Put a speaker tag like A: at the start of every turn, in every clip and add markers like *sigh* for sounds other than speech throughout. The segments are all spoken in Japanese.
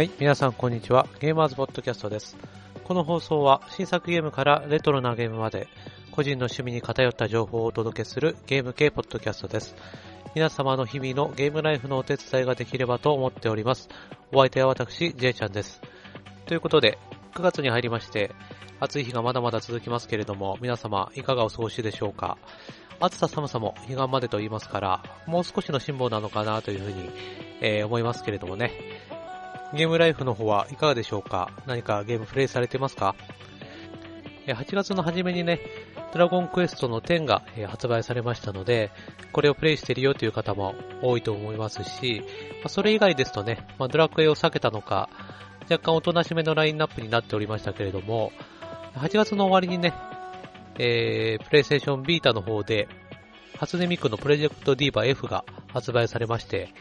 A: はい、皆さんこんにちは。ゲーマーズポッドキャストです。この放送は新作ゲームからレトロなゲームまで個人の趣味に偏った情報をお届けするゲーム系ポッドキャストです。皆様の日々のゲームライフのお手伝いができればと思っております。お相手は私、J ちゃんです。ということで、9月に入りまして、暑い日がまだまだ続きますけれども、皆様いかがお過ごしでしょうか暑さ寒さも彼岸までと言いますから、もう少しの辛抱なのかなというふうに、えー、思いますけれどもね。ゲームライフの方はいかがでしょうか？何かゲームプレイされてますか ?8 月の初めにね、ドラゴンクエストの10が発売されましたので、これをプレイしてるよという方も多いと思いますし、それ以外ですとね、ドラクエを避けたのか、若干おとなしめのラインナップになっておりましたけれども、8月の終わりにね、えー、プレイステーションビータの方で、初音ミクのプロジェクトディーバ F が発売されまして、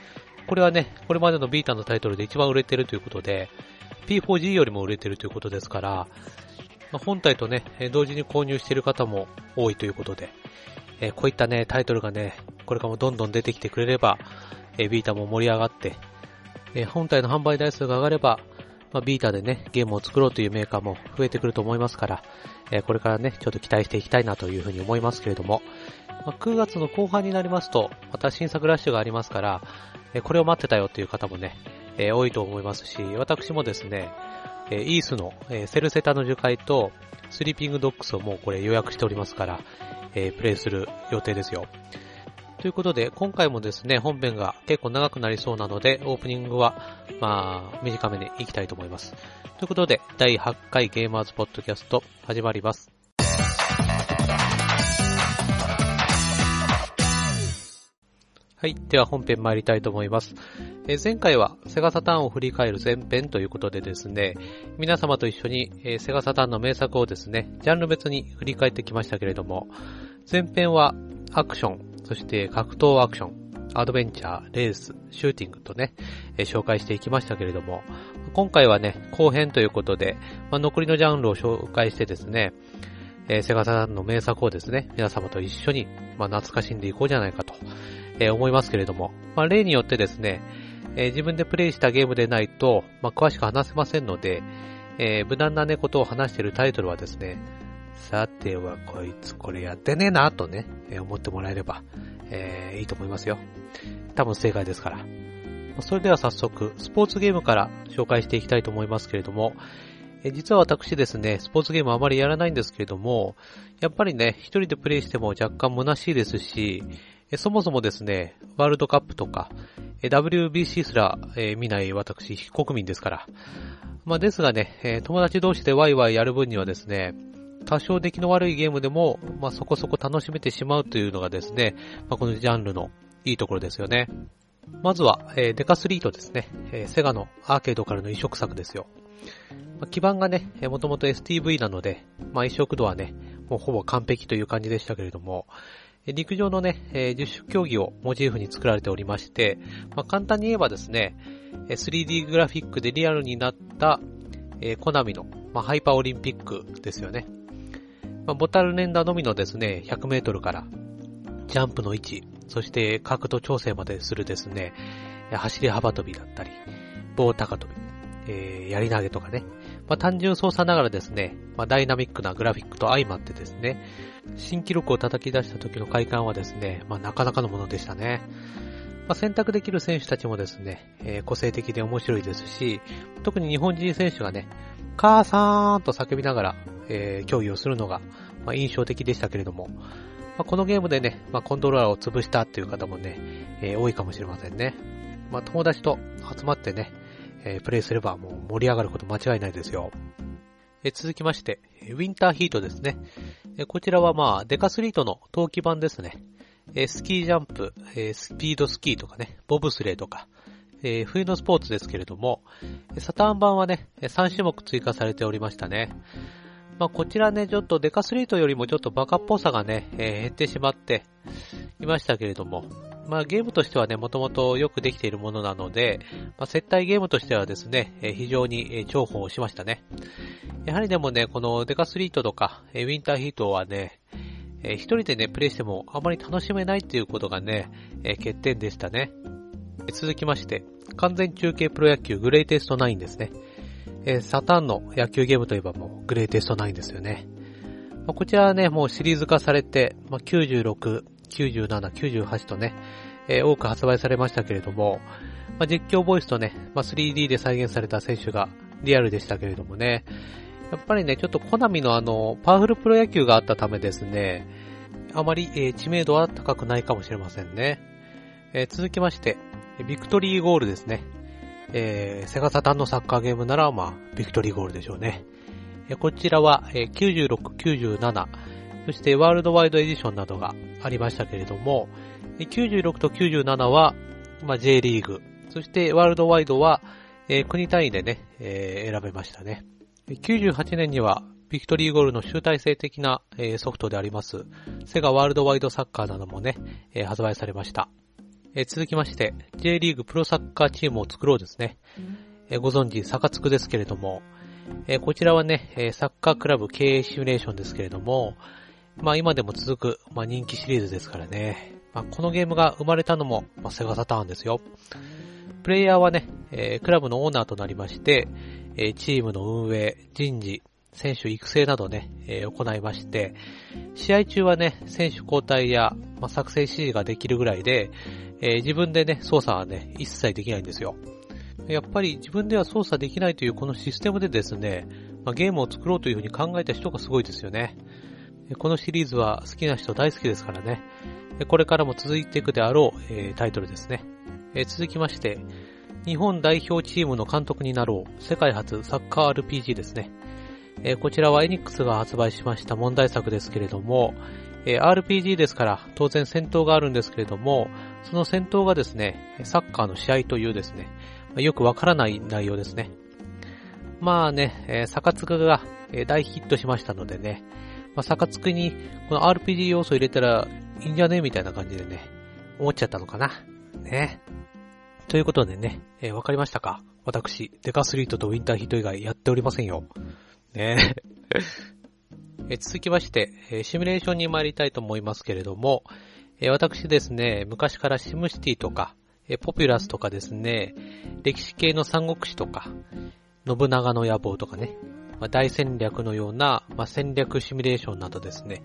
A: これはね、これまでのビータのタイトルで一番売れてるということで、P4G よりも売れてるということですから、ま、本体とね、同時に購入している方も多いということで、えこういったね、タイトルがね、これからもどんどん出てきてくれれば、えビータも盛り上がって、え本体の販売台数が上がれば、まあ、ビータでね、ゲームを作ろうというメーカーも増えてくると思いますから、えこれからね、ちょっと期待していきたいなというふうに思いますけれども、まあ、9月の後半になりますと、また新作ラッシュがありますから、えこれを待ってたよという方もね、え多いと思いますし、私もですね、えイースの、えセルセタの樹海と、スリーピングドックスをもうこれ予約しておりますから、えプレイする予定ですよ。ということで、今回もですね、本編が結構長くなりそうなので、オープニングは、まあ、短めに行きたいと思います。ということで、第8回ゲーマーズポッドキャスト、始まります。はい。では本編参りたいと思います。え、前回はセガサターンを振り返る前編ということでですね、皆様と一緒に、え、セガサターンの名作をですね、ジャンル別に振り返ってきましたけれども、前編はアクション、そして格闘アクション、アドベンチャー、レース、シューティングとね、え、紹介していきましたけれども、今回はね、後編ということで、まあ、残りのジャンルを紹介してですね、えー、セガサターンの名作をですね、皆様と一緒に、まあ、懐かしんでいこうじゃないかとえー、思いますけれども、まあ、例によってですね、えー、自分でプレイしたゲームでないと、まあ、詳しく話せませんので、えー、無難なね、ことを話しているタイトルはですね、さてはこいつこれやってねえなとね、え、思ってもらえれば、えー、いいと思いますよ。多分正解ですから。それでは早速、スポーツゲームから紹介していきたいと思いますけれども、え実は私ですね、スポーツゲームあまりやらないんですけれども、やっぱりね、一人でプレイしても若干虚しいですし、そもそもですね、ワールドカップとか、WBC すら、見ない私、非国民ですから。まあ、ですがね、友達同士でワイワイやる分にはですね、多少出来の悪いゲームでも、まあ、そこそこ楽しめてしまうというのがですね、まあ、このジャンルのいいところですよね。まずは、デカスリートですね、セガのアーケードからの移植作ですよ。基盤がね、もともと STV なので、まあ、移植度はね、もうほぼ完璧という感じでしたけれども、陸上のね、え十種競技をモチーフに作られておりまして、まあ、簡単に言えばですね、3D グラフィックでリアルになった、えコナミの、まあ、ハイパーオリンピックですよね。まあ、ボタル連打のみのですね、100メートルから、ジャンプの位置、そして角度調整までするですね、走り幅跳びだったり、棒高跳び、えー、やり投げとかね。まあ、単純操作ながらですね、まあ、ダイナミックなグラフィックと相まってですね、新記録を叩き出した時の快感はですね、まあ、なかなかのものでしたね。まあ、選択できる選手たちもですね、えー、個性的で面白いですし、特に日本人選手がね、母さーんと叫びながら、えー、競技をするのが、まあ、印象的でしたけれども、まあ、このゲームでね、まあ、コントローラーを潰したっていう方もね、えー、多いかもしれませんね。まあ、友達と集まってね、えー、プレイすればもう盛り上がること間違いないですよ。え続きまして、ウィンターヒートですね。えこちらはまあ、デカスリートの冬季版ですね。えスキージャンプ、えスピードスキーとかね、ボブスレーとか、え冬のスポーツですけれども、サターン版はね、3種目追加されておりましたね。まあ、こちらね、ちょっとデカスリートよりもちょっとバカっぽさがね、えー、減ってしまっていましたけれども、まあ、ゲームとしてはね、もともとよくできているものなので、まあ、接待ゲームとしてはですね、え、非常に、え、重宝しましたね。やはりでもね、このデカスリートとか、え、ウィンターヒートはね、えー、一人でね、プレイしてもあまり楽しめないっていうことがね、えー、欠点でしたね。続きまして、完全中継プロ野球グレイテスト9ですね。えサターンの野球ゲームといえばもうグレイテスト9ですよね。まあ、こちらはね、もうシリーズ化されて、まあ、96、97、98とね、えー、多く発売されましたけれども、まあ、実況ボイスとね、まあ、3D で再現された選手がリアルでしたけれどもね、やっぱりね、ちょっとコナミのあの、パワフルプロ野球があったためですね、あまり、えー、知名度は高くないかもしれませんね。えー、続きまして、ビクトリーゴールですね。えー、セガサタンのサッカーゲームなら、まあ、ビクトリーゴールでしょうね。え、こちらは、えー、96、97、そしてワールドワイドエディションなどがありましたけれども、96と97は、まあ、J リーグ、そしてワールドワイドは、えー、国単位でね、えー、選べましたね。98年には、ビクトリーゴールの集大成的な、えー、ソフトであります、セガワールドワイドサッカーなどもね、えー、発売されました。えー、続きまして、J リーグプロサッカーチームを作ろうですね。えー、ご存知、サカツクですけれども、えー、こちらはね、え、サッカークラブ経営シミュレーションですけれども、まあ今でも続く、まあ人気シリーズですからね。まあこのゲームが生まれたのも、まあセガサターンですよ。プレイヤーはね、えー、クラブのオーナーとなりまして、えー、チームの運営、人事、選手育成などね、えー、行いまして、試合中はね、選手交代や、まあ、作成指示ができるぐらいで、えー、自分でね、操作はね、一切できないんですよ。やっぱり自分では操作できないというこのシステムでですね、まあ、ゲームを作ろうというふうに考えた人がすごいですよね。このシリーズは好きな人大好きですからね。これからも続いていくであろう、えー、タイトルですね。えー、続きまして、日本代表チームの監督になろう、世界初サッカー RPG ですね。えー、こちらはエニックスが発売しました問題作ですけれども、え、RPG ですから当然戦闘があるんですけれども、その戦闘がですね、サッカーの試合というですね、よくわからない内容ですね。まあね、えー、サカツクが、大ヒットしましたのでね、まあ、サカツクにこの RPG 要素入れたらいいんじゃね？みたいな感じでね、思っちゃったのかな。ね。ということでね、えー、わかりましたか？私、デカスリートとウィンターヒート以外やっておりませんよ。ね *laughs* え。続きまして、えシミュレーションに参りたいと思いますけれども、え私ですね、昔からシムシティとか、えポピュラスとかですね、歴史系の三国志とか、信長の野望とかね、まあ、大戦略のような、まあ、戦略シミュレーションなどですね、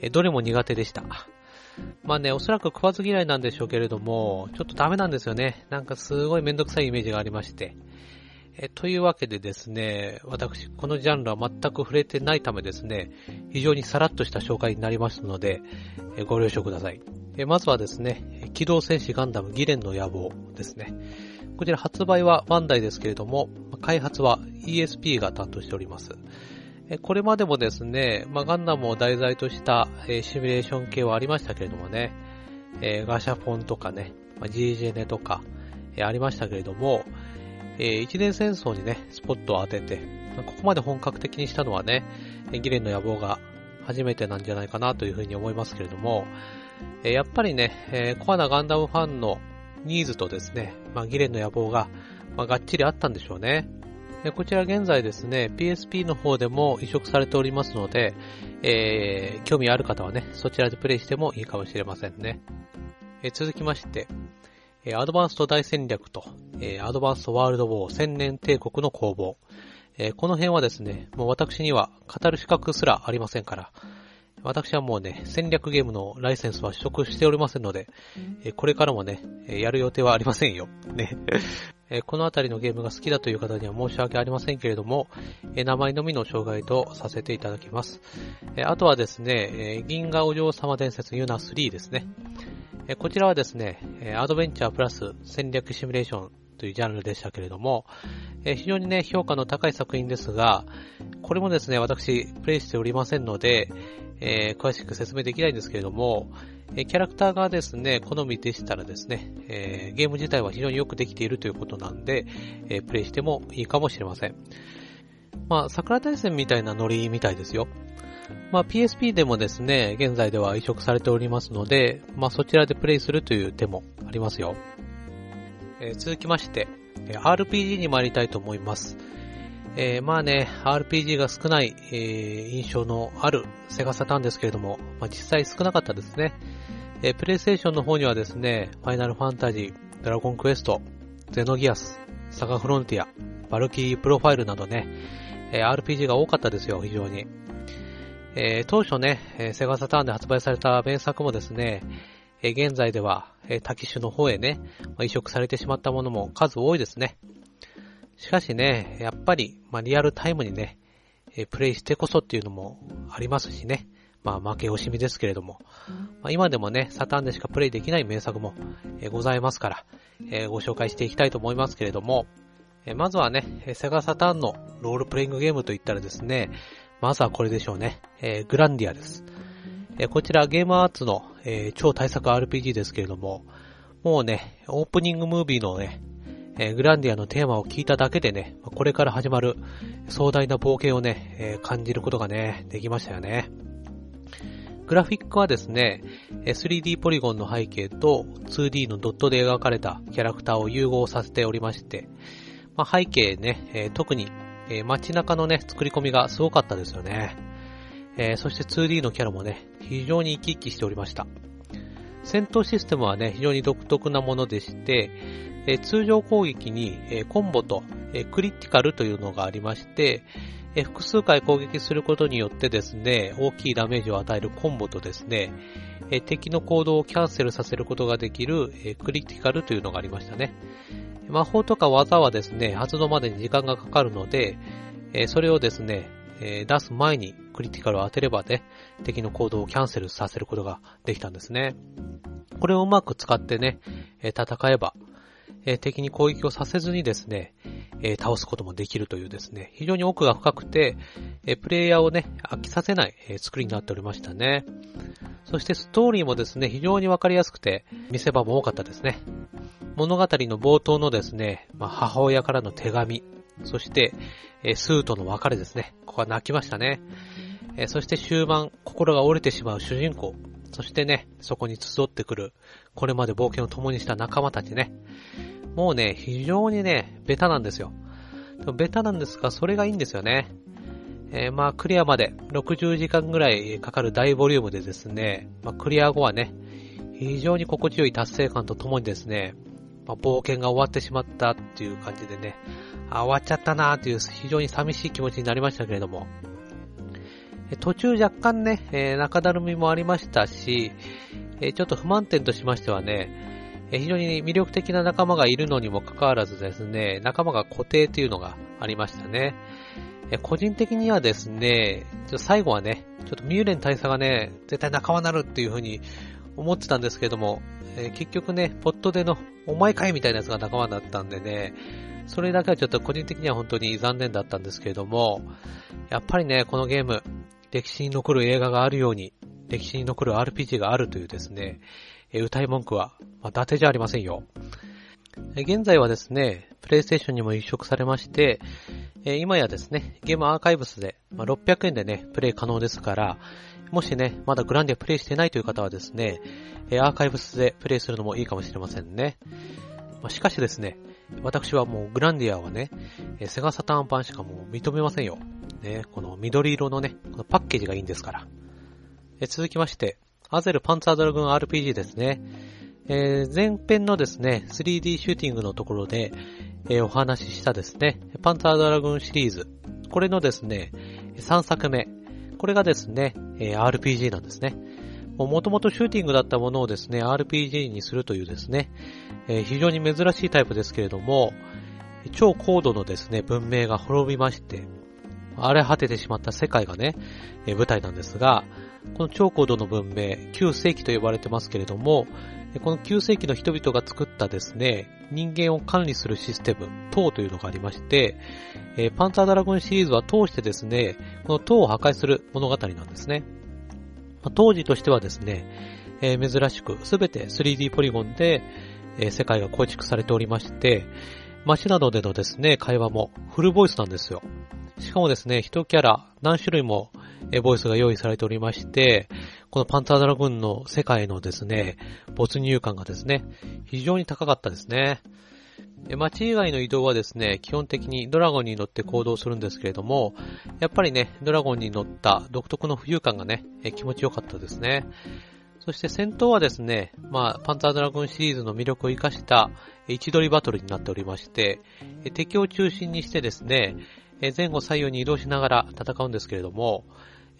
A: えどれも苦手でした。まあね、おそらく食わず嫌いなんでしょうけれども、ちょっとダメなんですよね。なんかすごいめんどくさいイメージがありまして。えというわけでですね、私、このジャンルは全く触れてないためですね、非常にさらっとした紹介になりますので、えご了承ください。えまずはですね、機動戦士ガンダムギレンの野望ですね。こちら発売はバンダイですけれども、開発は ESP が担当しております。これまでもですね、まあ、ガンダムを題材とした、えシミュレーション系はありましたけれどもね、えガシャポンとかね、まあ、GJ ネとか、えありましたけれども、え一年戦争にね、スポットを当てて、ま、ここまで本格的にしたのはね、ギレンの野望が初めてなんじゃないかなというふうに思いますけれども、えやっぱりね、えコアなガンダムファンのニーズとですね、まあ、ギレンの野望が、まあ、がっちりあったんでしょうね。こちら現在ですね、PSP の方でも移植されておりますので、えー、興味ある方はね、そちらでプレイしてもいいかもしれませんね。え、続きまして、えアドバンスト大戦略と、えアドバンストワールドウォー千年帝国の攻防。えこの辺はですね、もう私には語る資格すらありませんから、私はもうね、戦略ゲームのライセンスは取得しておりませんので、えこれからもね、やる予定はありませんよ。ね。*laughs* えこのあたりのゲームが好きだという方には申し訳ありませんけれども、え名前のみの障害とさせていただきます。えあとはですね、え銀河お嬢様伝説ユナ3ですね。こちらはですね、アドベンチャープラス戦略シミュレーションというジャンルでしたけれども、え非常にね、評価の高い作品ですが、これもですね、私、プレイしておりませんので、えー、詳しく説明できないんですけれども、えキャラクターがですね、好みでしたらですね、えー、ゲーム自体は非常によくできているということなんで、えー、プレイしてもいいかもしれません。まあ、桜大戦みたいなノリみたいですよ。まあ、PSP でもですね、現在では移植されておりますので、まあ、そちらでプレイするという手もありますよ。えー、続きましてえ、RPG に参りたいと思います。えー、まあね、RPG が少ない、えー、印象のあるセガサターンですけれども、まあ、実際少なかったですね。えー、プレイステーションの方にはですね、ファイナルファンタジー、ドラゴンクエスト、ゼノギアス、サガフロンティア、バルキリープロファイルなどね、え RPG が多かったですよ、非常に。え、当初ね、えセガサターンで発売された名作もですね、え現在では、え他機種の方へね、ま移植されてしまったものも数多いですね。しかしね、やっぱり、まあ、リアルタイムにね、えプレイしてこそっていうのもありますしね。まあ負け惜しみですけれども、まあ、今でもね、サタンでしかプレイできない名作も、えございますから、えご紹介していきたいと思いますけれども、えまずはね、セガサタンのロールプレイングゲームといったらですね、まずはこれでしょうね、えグランディアです。えこちらゲームアーツの、え超大作 RPG ですけれども、もうね、オープニングムービーのね、えー、グランディアのテーマを聞いただけでね、これから始まる壮大な冒険をね、えー、感じることがね、できましたよね。グラフィックはですね、3D ポリゴンの背景と 2D のドットで描かれたキャラクターを融合させておりまして、まあ、背景ね、えー、特に、えー、街中のね、作り込みがすごかったですよね。えー、そして 2D のキャラもね、非常に生き生きしておりました。戦闘システムはね、非常に独特なものでして、え通常攻撃に、えコンボと、えクリティカルというのがありまして、え複数回攻撃することによってですね、大きいダメージを与えるコンボとですね、え敵の行動をキャンセルさせることができる、えクリティカルというのがありましたね。魔法とか技はですね、発動までに時間がかかるので、えそれをですね、え出す前にクリティカルを当てればね、敵の行動をキャンセルさせることができたんですね。これをうまく使ってね、え戦えば、え敵に攻撃をさせずにですね、え倒すこともできるというですね、非常に奥が深くて、えプレイヤーをね、飽きさせない、え作りになっておりましたね。そしてストーリーもですね、非常にわかりやすくて、見せ場も多かったですね。物語の冒頭のですね、まあ、母親からの手紙、そして、えスーとの別れですね。ここは泣きましたね。えそして終盤、心が折れてしまう主人公。そしてね、そこに集ってくる、これまで冒険を共にした仲間たちね。もうね、非常にね、ベタなんですよ。ベタなんですが、それがいいんですよね。えー、まあ、クリアまで60時間ぐらいかかる大ボリュームでですね、まあ、クリア後はね、非常に心地よい達成感とともにですね、まあ、冒険が終わってしまったっていう感じでね、あ、終わっちゃったなーっていう非常に寂しい気持ちになりましたけれども、途中若干ね、えー、中だるみもありましたし、えー、ちょっと不満点としましてはねえ、非常に魅力的な仲間がいるのにもかかわらずですね、仲間が固定というのがありましたね。え個人的にはですね、ちょ最後はね、ちょっとミューレン大佐がね、絶対仲間になるっていう風に思ってたんですけども、え、結局ね、ポットでのお前かいみたいなやつが仲間だったんでね、それだけはちょっと個人的には本当に残念だったんですけれども、やっぱりね、このゲーム、歴史に残る映画があるように、歴史に残る RPG があるというですね、歌い文句は、まあ、伊達じゃありませんよ。現在はですね、プレイステーションにも移植されまして、今やですね、ゲームアーカイブスで、まあ、600円でね、プレイ可能ですから、もしね、まだグランディアプレイしてないという方はですね、アーカイブスでプレイするのもいいかもしれませんね。まあ、しかしですね、私はもうグランディアはね、セガサターン版しかもう認めませんよ。ね、この緑色のね、このパッケージがいいんですから。え続きまして、アゼルパンツァードラグン RPG ですね。えー、前編のですね、3D シューティングのところで、えー、お話ししたですね、パンツァードラグンシリーズ。これのですね、3作目。これがですね、えー、RPG なんですね。もともとシューティングだったものをですね、RPG にするというですね、えー、非常に珍しいタイプですけれども、超高度のですね、文明が滅びまして、荒れ果ててしまった世界がね、えー、舞台なんですが、この超高度の文明、旧世紀と呼ばれてますけれども、この旧世紀の人々が作ったですね、人間を管理するシステム、塔というのがありまして、えパンツァードラゴンシリーズは通してですね、この塔を破壊する物語なんですね。当時としてはですね、え珍しくすべて 3D ポリゴンで、え世界が構築されておりまして、街などでのですね、会話もフルボイスなんですよ。しかもですね、一キャラ何種類もえボイスが用意されておりまして、このパンタードラグンの世界のですね、没入感がですね、非常に高かったですね。街以外の移動はですね、基本的にドラゴンに乗って行動するんですけれども、やっぱりね、ドラゴンに乗った独特の浮遊感がね、気持ちよかったですね。そして戦闘はですね、まあ、パンツァードラゴンシリーズの魅力を活かした位置取りバトルになっておりまして、敵を中心にしてですね、前後左右に移動しながら戦うんですけれども、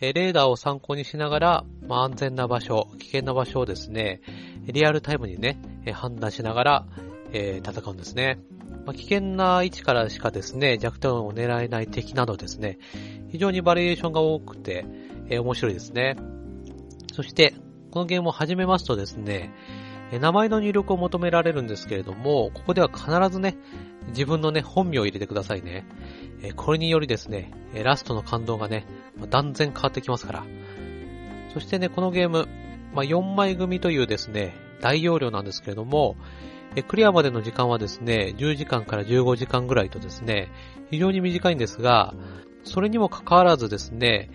A: レーダーを参考にしながら、まあ、安全な場所、危険な場所をですね、リアルタイムにね、判断しながら、えー、戦うんですね。まあ、危険な位置からしかですね、弱点を狙えない敵などですね、非常にバリエーションが多くて、えー、面白いですね。そして、このゲームを始めますとですねえ、名前の入力を求められるんですけれども、ここでは必ずね、自分のね、本名を入れてくださいね。えこれによりですね、えラストの感動がねま、断然変わってきますから。そしてね、このゲーム、まあ、4枚組というですね、大容量なんですけれども、クリアまでの時間はですね、10時間から15時間ぐらいとですね、非常に短いんですが、それにもかかわらずですね、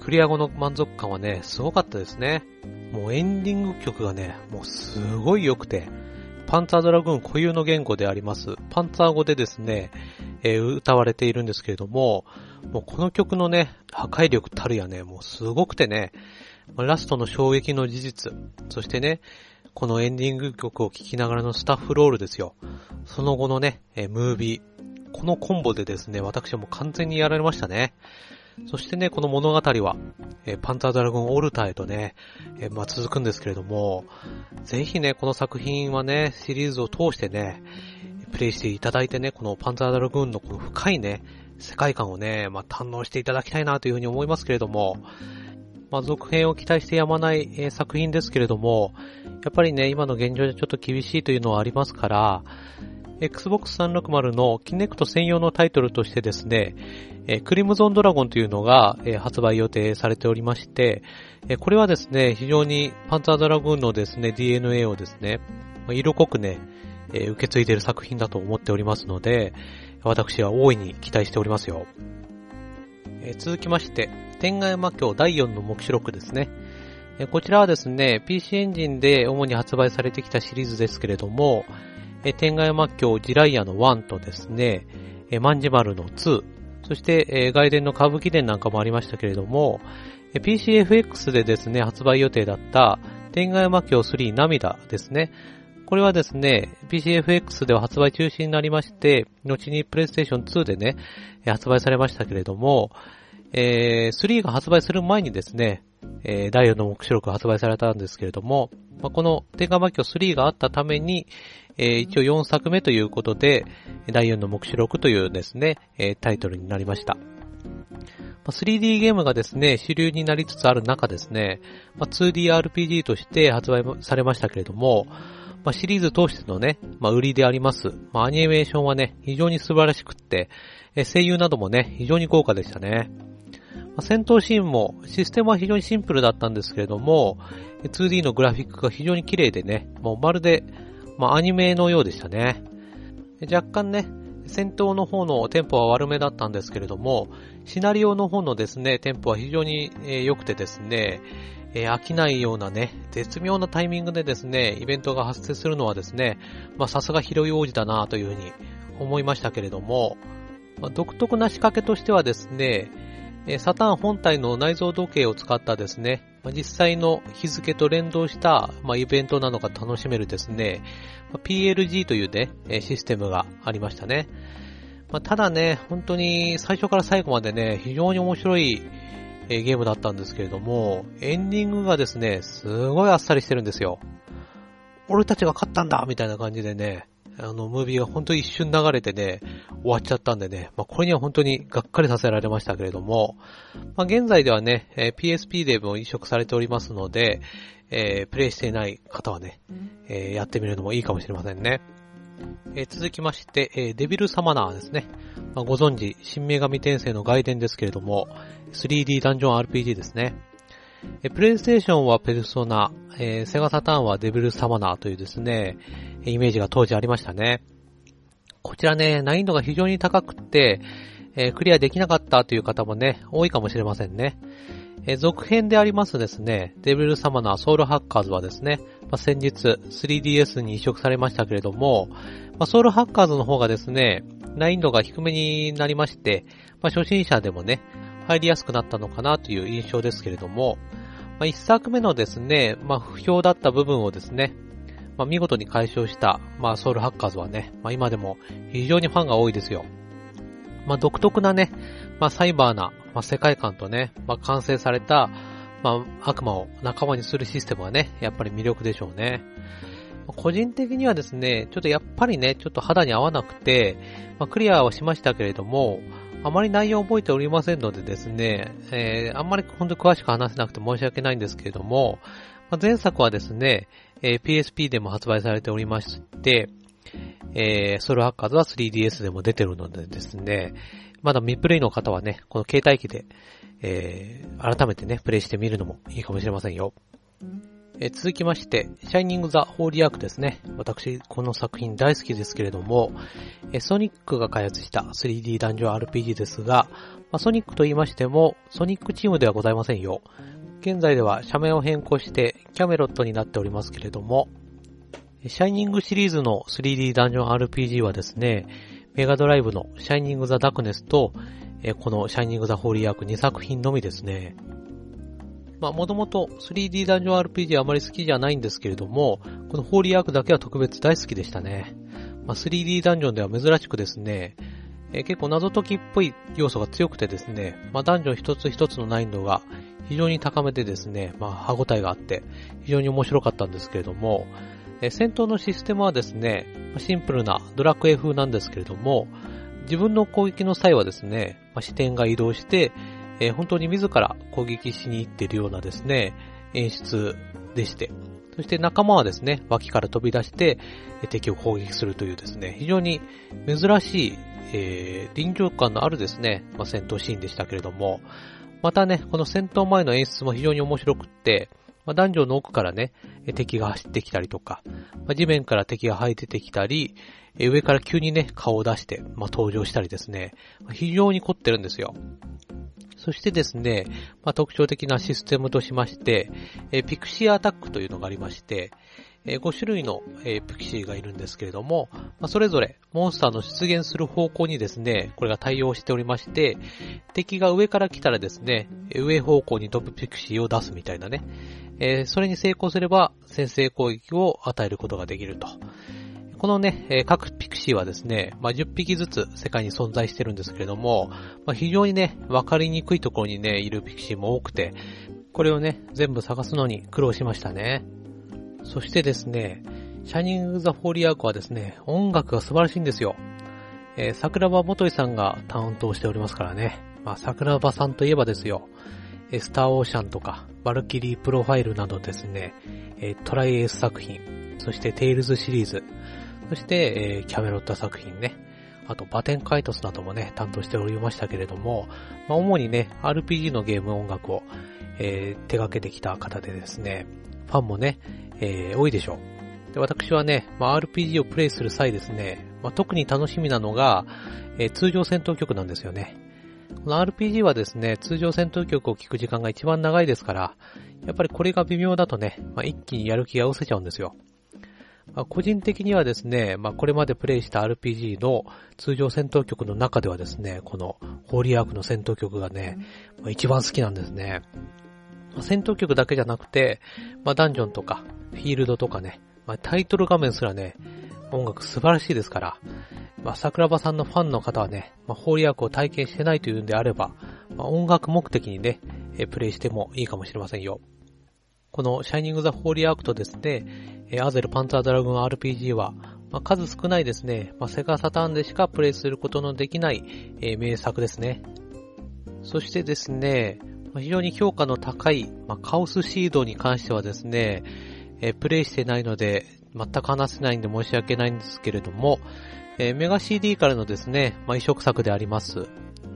A: クリア後の満足感はね、すごかったですね。もうエンディング曲がね、もうすごい良くて、パンツァードラグーン固有の言語であります、パンツァー語でですね、えー、歌われているんですけれども、もうこの曲のね、破壊力たるやね、もうすごくてね、ラストの衝撃の事実、そしてね、このエンディング曲を聴きながらのスタッフロールですよ。その後のね、え、ムービー。このコンボでですね、私はもう完全にやられましたね。そしてね、この物語は、え、パンタードラゴンオルタへとね、え、まあ、続くんですけれども、ぜひね、この作品はね、シリーズを通してね、プレイしていただいてね、このパンタードラゴンのこの深いね、世界観をね、まあ、堪能していただきたいなというふうに思いますけれども、まあ、続編を期待してやまない、えー、作品ですけれども、やっぱりね、今の現状でちょっと厳しいというのはありますから、Xbox 360のキネクト専用のタイトルとしてですね、えクリムゾンドラゴンというのが、え発売予定されておりまして、えこれはですね、非常にパンツァードラグーンのですね、DNA をですね、色濃くね、え受け継いでいる作品だと思っておりますので、私は大いに期待しておりますよ。え続きまして、天外魔境第4の目視録ですね。こちらはですね、PC エンジンで主に発売されてきたシリーズですけれども、天外魔境ジライアの1とですね、え万事丸の2、そして、外伝の歌舞伎伝なんかもありましたけれども、PCFX でですね、発売予定だった天外魔境3涙ですね。これはですね、PCFX では発売中止になりまして、後に PlayStation 2でね、発売されましたけれども、えー、3が発売する前にですね、えー、第4の目視録が発売されたんですけれども、まあ、この天下魔境3があったために、えー、一応4作目ということで、第4の目視録というですね、えー、タイトルになりました。まあ、3D ゲームがですね、主流になりつつある中ですね、まあ、2DRPG として発売されましたけれども、まあ、シリーズ通してのね、まあ、売りであります。まあ、アニメーションはね、非常に素晴らしくって、え声優などもね、非常に豪華でしたね。戦闘シーンも、システムは非常にシンプルだったんですけれども、2D のグラフィックが非常に綺麗でね、もうまるで、まあ、アニメのようでしたね。若干ね、戦闘の方のテンポは悪めだったんですけれども、シナリオの方のですね、テンポは非常に良くてですね、え、飽きないようなね、絶妙なタイミングでですね、イベントが発生するのはですね、まあさすが広い王子だなというふうに思いましたけれども、まあ、独特な仕掛けとしてはですね、サターン本体の内蔵時計を使ったですね、実際の日付と連動した、まあ、イベントなのが楽しめるですね、PLG というね、システムがありましたね。ま、ただね、本当に最初から最後までね、非常に面白い、ゲームだったんですけれども、エンディングがですね、すごいあっさりしてるんですよ。俺たちが勝ったんだみたいな感じでね、あの、ムービーが本当に一瞬流れてね、終わっちゃったんでね、まあ、これには本当にがっかりさせられましたけれども、まあ、現在ではね、え、PSP でも移植されておりますので、えー、プレイしていない方はね、えー、やってみるのもいいかもしれませんね。えー、続きまして、えー、デビルサマナーですね。まあ、ご存知、新女神転生の外伝ですけれども、3D ダンジョン RPG ですね。えプレイステーションはペルソナ、えー、セガサターンはデビルサマナーというですね、イメージが当時ありましたね。こちらね、難易度が非常に高くて、えー、クリアできなかったという方もね、多いかもしれませんね。えー、続編でありますですね、デビルサマナーソウルハッカーズはですね、まあ、先日 3DS に移植されましたけれども、まあ、ソウルハッカーズの方がですね、難易度が低めになりまして、まあ、初心者でもね、入りやすくなったのかなという印象ですけれども、まあ、一作目のですね、まあ、不評だった部分をですね、まあ、見事に解消した、まあ、ソウルハッカーズはね、まあ、今でも非常にファンが多いですよ。まあ、独特なね、まあ、サイバーな、まあ、世界観とね、まあ、完成された、まあ、悪魔を仲間にするシステムはね、やっぱり魅力でしょうね。個人的にはですね、ちょっとやっぱりね、ちょっと肌に合わなくて、まあ、クリアはしましたけれども、あまり内容を覚えておりませんのでですね、えー、あんまり本当に詳しく話せなくて申し訳ないんですけれども、まあ、前作はですね、えー、PSP でも発売されておりまして、えー、ソルハッカーズは 3DS でも出てるのでですね、まだ未プレイの方はね、この携帯機で、えー、改めてね、プレイしてみるのもいいかもしれませんよ。え続きまして、シャイニング・ザ・ホーリーアークですね。私、この作品大好きですけれども、えソニックが開発した 3D ダンジョン RPG ですが、まあ、ソニックと言いましても、ソニックチームではございませんよ。現在では社名を変更してキャメロットになっておりますけれども、シャイニングシリーズの 3D ダンジョン RPG はですね、メガドライブのシャイニング・ザ・ダクネスと、このシャイニング・ザ・ホーリーアーク2作品のみですね。まあ、もともと 3D ダンジョン RPG あまり好きじゃないんですけれども、このホーリーアークだけは特別大好きでしたね。まあ、3D ダンジョンでは珍しくですね、えー、結構謎解きっぽい要素が強くてですね、まあ、ダンジョン一つ一つの難易度が非常に高めでですね、まあ、歯応えがあって、非常に面白かったんですけれども、えー、戦闘のシステムはですね、シンプルなドラクエ風なんですけれども、自分の攻撃の際はですね、まあ、視点が移動して、えー、本当に自ら攻撃しに行っているようなですね、演出でして、そして仲間はですね、脇から飛び出して、敵を攻撃するというですね、非常に珍しい、えー、臨場感のあるですね、まあ、戦闘シーンでしたけれども、またね、この戦闘前の演出も非常に面白くって、まあ、男女の奥からね、敵が走ってきたりとか、まあ、地面から敵が這い出てきたり、上から急にね、顔を出して、まあ、登場したりですね、非常に凝ってるんですよ。そしてですね、まあ、特徴的なシステムとしまして、えピクシーアタックというのがありまして、え5種類の、えピクシーがいるんですけれども、まあ、それぞれモンスターの出現する方向にですね、これが対応しておりまして、敵が上から来たらですね、上方向に飛ぶピクシーを出すみたいなね、えそれに成功すれば先制攻撃を与えることができると。このね、え各ピクシーはですね、まあ、10匹ずつ世界に存在してるんですけれども、まあ、非常にね、わかりにくいところにね、いるピクシーも多くて、これをね、全部探すのに苦労しましたね。そしてですね、シャニング・ザ・フォーリアークはですね、音楽が素晴らしいんですよ。えー、桜庭統さんが担当しておりますからね。まあ、桜庭さんといえばですよ、えスターオーシャンとか、バルキリープロファイルなどですね、えトライエース作品、そしてテイルズシリーズ、そして、えー、キャメロット作品ね。あと、バテンカイトスなどもね、担当しておりましたけれども、まあ、主にね、RPG のゲーム音楽を、えー、手掛けてきた方でですね、ファンもね、えー、多いでしょう。で、私はね、まあ、RPG をプレイする際ですね、まあ、特に楽しみなのが、えー、通常戦闘曲なんですよね。この RPG はですね、通常戦闘曲を聴く時間が一番長いですから、やっぱりこれが微妙だとね、まあ、一気にやる気が失せちゃうんですよ。まあ、個人的にはですね、まあ、これまでプレイした RPG の通常戦闘曲の中ではですね、このホーリーアークの戦闘曲がね、まあ、一番好きなんですね。まあ、戦闘曲だけじゃなくて、まあ、ダンジョンとか、フィールドとかね、まあ、タイトル画面すらね、音楽素晴らしいですから、まあ、桜庭さんのファンの方はね、まあ、ホーリーアークを体験してないというんであれば、まあ、音楽目的にね、プレイしてもいいかもしれませんよ。このシャイニング・ザ・ホーリーアークとですね、アゼル・パンツァー・ドラゴン RPG は、まあ、数少ないですね、まあ、セガサターンでしかプレイすることのできない、え、名作ですね。そしてですね、非常に評価の高い、まあ、カオスシードに関してはですね、え、プレイしてないので、全く話せないんで申し訳ないんですけれども、え、メガ CD からのですね、まあ、移植作であります、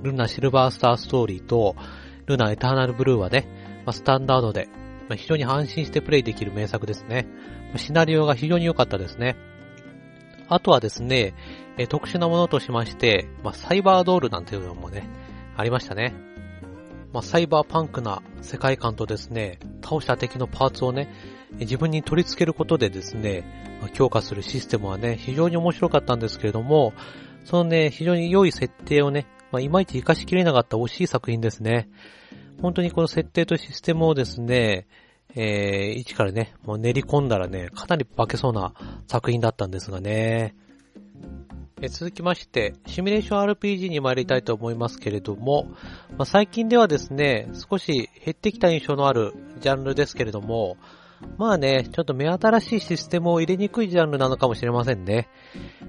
A: ルナ・シルバースターストーリーと、ルナ・エターナル・ブルーはね、まあ、スタンダードで、まあ、非常に安心してプレイできる名作ですね。シナリオが非常に良かったですね。あとはですね、特殊なものとしまして、まあ、サイバードールなんていうのもね、ありましたね。まあ、サイバーパンクな世界観とですね、倒した敵のパーツをね、自分に取り付けることでですね、強化するシステムはね、非常に面白かったんですけれども、そのね、非常に良い設定をね、まあ、いまいち活かしきれなかった惜しい作品ですね。本当にこの設定とシステムをですね、えー、一からね、もう練り込んだらね、かなり化けそうな作品だったんですがね。え続きまして、シミュレーション RPG に参りたいと思いますけれども、まあ、最近ではですね、少し減ってきた印象のあるジャンルですけれども、まあね、ちょっと目新しいシステムを入れにくいジャンルなのかもしれませんね。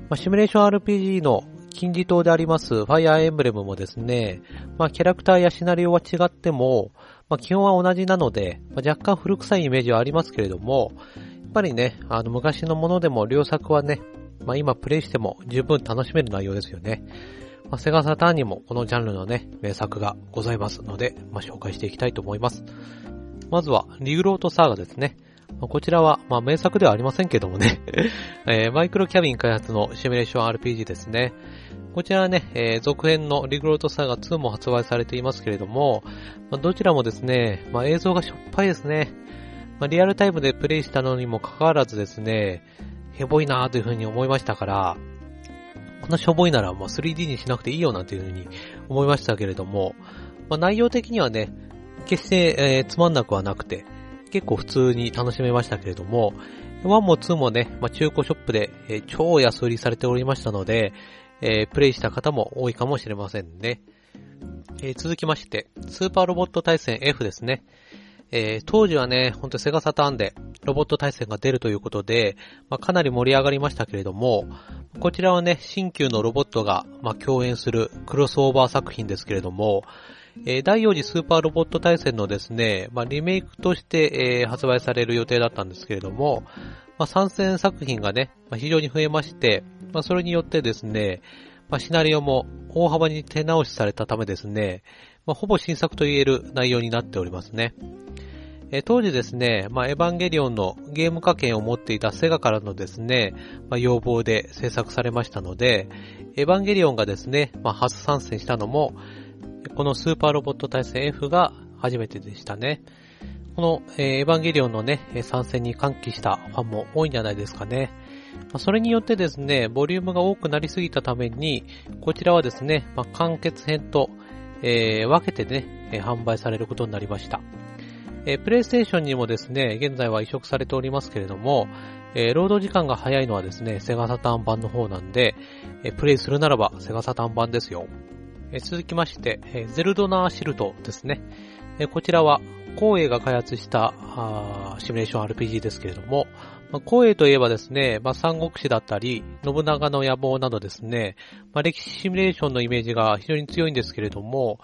A: まあ、シミュレーション RPG の金字塔でありますファイアーエンブレムもですね、まあキャラクターやシナリオは違っても、まあ基本は同じなので、まあ、若干古臭いイメージはありますけれども、やっぱりね、あの昔のものでも両作はね、まあ今プレイしても十分楽しめる内容ですよね。まあ、セガサターンにもこのジャンルのね、名作がございますので、まあ、紹介していきたいと思います。まずは、リグロートサーガですね。こちらは、まあ、名作ではありませんけどもね *laughs* えー、マイクロキャビン開発のシミュレーション RPG ですね。こちらはね、えー、続編のリグロートサーガ2も発売されていますけれども、まあ、どちらもですね、まあ、映像がしょっぱいですね。まあ、リアルタイムでプレイしたのにもかかわらずですね、ヘボいなーという風に思いましたから、こんなしょぼいなら、ま 3D にしなくていいよなという風に思いましたけれども、ま、内容的にはね、決して、えー、つまんなくはなくて、結構普通に楽しめましたけれども、1も2もね、まあ、中古ショップで、えー、超安売りされておりましたので、えー、プレイした方も多いかもしれませんね。えー、続きまして、スーパーロボット対戦 F ですね。えー、当時はね、ほんとセガサターンでロボット対戦が出るということで、まあ、かなり盛り上がりましたけれども、こちらはね、新旧のロボットが、まあ、共演するクロスオーバー作品ですけれども、えー、第4次スーパーロボット対戦のですね、まあ、リメイクとして、えー、発売される予定だったんですけれども、まあ、参戦作品がね、まあ、非常に増えまして、まあ、それによってですね、まあ、シナリオも大幅に手直しされたためですね、まあ、ほぼ新作と言える内容になっておりますね。え当時ですね、まあ、エヴァンゲリオンのゲーム化権を持っていたセガからのですね、まあ、要望で制作されましたので、エヴァンゲリオンがですね、まあ、初参戦したのも、このスーパーロボット対戦 F が初めてでしたね。この、えー、エヴァンゲリオンのね、参戦に歓喜したファンも多いんじゃないですかね。まあ、それによってですね、ボリュームが多くなりすぎたために、こちらはですね、まあ、完結編と、えー、分けてね、販売されることになりました。えー、プレイステーションにもですね、現在は移植されておりますけれども、えー、労働時間が早いのはですね、セガサターン版の方なんで、えー、プレイするならばセガサターン版ですよ。続きまして、ゼルドナーシルトですね。こちらは、光栄が開発したシミュレーション RPG ですけれども、光栄といえばですね、まあ、三国志だったり、信長の野望などですね、まあ、歴史シミュレーションのイメージが非常に強いんですけれども、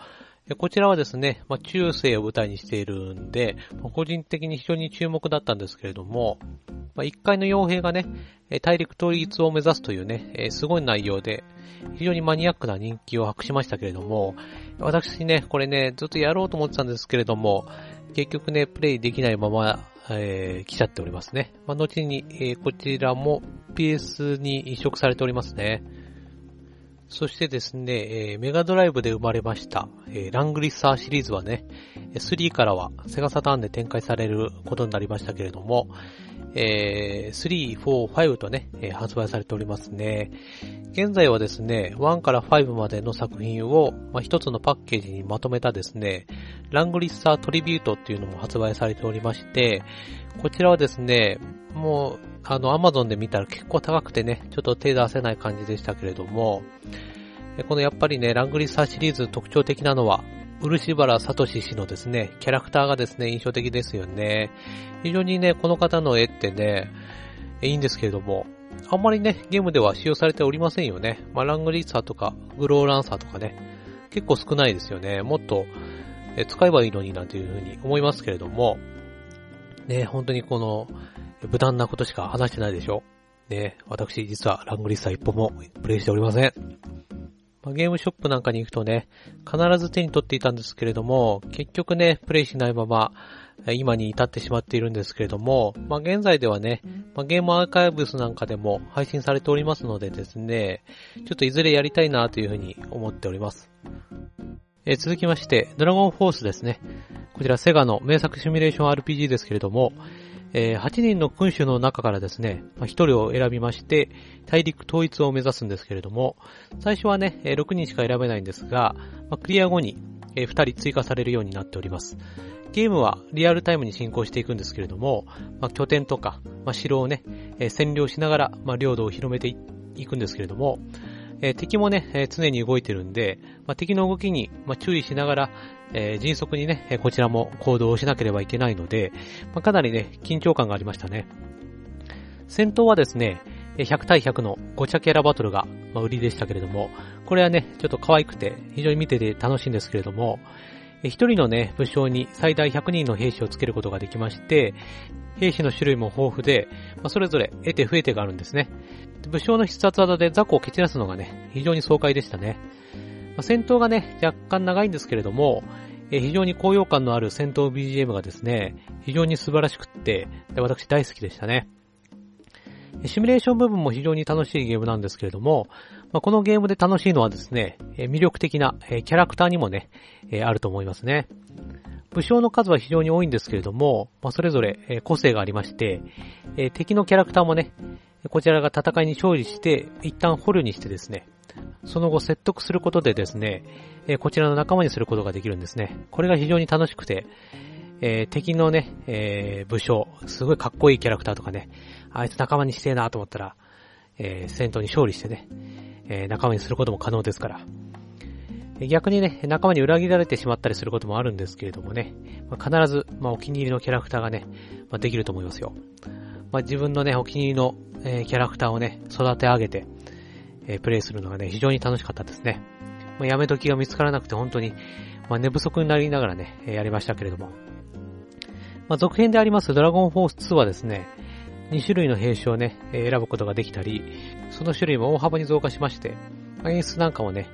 A: こちらはですね、まあ、中世を舞台にしているんで、個人的に非常に注目だったんですけれども、まあ、一回の傭兵がね、大陸統一を目指すというね、すごい内容で、非常にマニアックな人気を博しましたけれども、私ね、これね、ずっとやろうと思ってたんですけれども、結局ね、プレイできないまま、えー、来ちゃっておりますね。まあ、後に、えー、こちらも PS に移植されておりますね。そしてですね、えー、メガドライブで生まれました、えー、ラングリッサーシリーズはね、3からはセガサターンで展開されることになりましたけれども、えー、3、4、5とね、えー、発売されておりますね。現在はですね、1から5までの作品を、まあ、一つのパッケージにまとめたですね、ラングリッサートリビュートっていうのも発売されておりまして、こちらはですね、もう、あの、アマゾンで見たら結構高くてね、ちょっと手出せない感じでしたけれども、このやっぱりね、ラングリッサーシリーズ特徴的なのは、漆原聡氏のですね、キャラクターがですね、印象的ですよね。非常にね、この方の絵ってね、いいんですけれども、あんまりね、ゲームでは使用されておりませんよね。まあ、ラングリッサーとか、グローランサーとかね、結構少ないですよね。もっと、使えばいいのになんていうふうに思いますけれども、ね、本当にこの、無難なことしか話してないでしょ？ね、私実はラングリッサー一歩もプレイしておりません。まあ、ゲームショップなんかに行くとね、必ず手に取っていたんですけれども、結局ね、プレイしないまま、今に至ってしまっているんですけれども、まあ、現在ではね、まあ、ゲームアーカイブスなんかでも配信されておりますのでですね、ちょっといずれやりたいなというふうに思っております。え、続きまして、ドラゴンフォースですね。こちらセガの名作シミュレーション RPG ですけれども、え、8人の君主の中からですね、ま、1人を選びまして、大陸統一を目指すんですけれども、最初はね、6人しか選べないんですが、ま、クリア後に、え、2人追加されるようになっております。ゲームはリアルタイムに進行していくんですけれども、ま、拠点とか、ま、城をね、占領しながら、ま、領土を広めていくんですけれども、えー、敵もね、えー、常に動いてるんで、まあ、敵の動きに、まあ、注意しながら、えー、迅速にね、こちらも行動をしなければいけないので、まあ、かなりね、緊張感がありましたね。戦闘はですね、100対100のごちゃキャラバトルが、ま売りでしたけれども、これはね、ちょっと可愛くて、非常に見てて楽しいんですけれども、一人のね、武将に最大100人の兵士をつけることができまして、兵士の種類も豊富で、まあ、それぞれ得て増えてがあるんですね。武将の必殺技で雑魚を蹴散らすのがね、非常に爽快でしたね。まあ、戦闘がね、若干長いんですけれども、え非常に高揚感のある戦闘 BGM がですね、非常に素晴らしくって、私大好きでしたね。シミュレーション部分も非常に楽しいゲームなんですけれども、まあ、このゲームで楽しいのはですね、魅力的なキャラクターにもね、あると思いますね。武将の数は非常に多いんですけれども、まあ、それぞれ個性がありまして、敵のキャラクターもね、こちらが戦いに勝利して、一旦捕虜にしてですね、その後説得することでですね、こちらの仲間にすることができるんですね。これが非常に楽しくて、えー、敵のね、えー、武将、すごいかっこいいキャラクターとかね、あいつ仲間にしてえなと思ったら、えー、戦闘に勝利してね、え仲間にすることも可能ですから。逆にね、仲間に裏切られてしまったりすることもあるんですけれどもね、まあ、必ず、まあ、お気に入りのキャラクターがね、まあ、できると思いますよ。まあ、自分のね、お気に入りの、えー、キャラクターをね、育て上げて、えー、プレイするのがね、非常に楽しかったですね。まあ、やめ時が見つからなくて本当に、まあ、寝不足になりながらね、やりましたけれども。まあ、続編でありますドラゴンフォース2はですね、2種類の兵種をね、選ぶことができたり、その種類も大幅に増加しまして、演出なんかもね、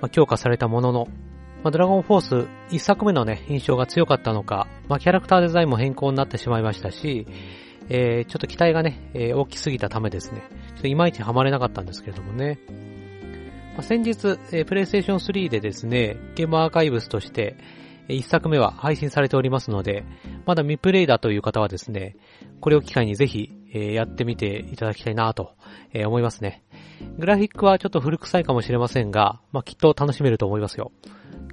A: まあ、強化されたものの、まあ、ドラゴンフォース1作目のね、印象が強かったのか、まあ、キャラクターデザインも変更になってしまいましたし、えー、ちょっと期待がね、えー、大きすぎたためですね、ちょっといまいちハマれなかったんですけれどもね。まあ、先日、えー、プレイステーション3でですね、ゲームアーカイブスとして、1作目は配信されておりますので、まだ未プレイだという方はですね、これを機会にぜひ、えやってみていただきたいなと、え思いますね。グラフィックはちょっと古臭いかもしれませんが、まあ、きっと楽しめると思いますよ。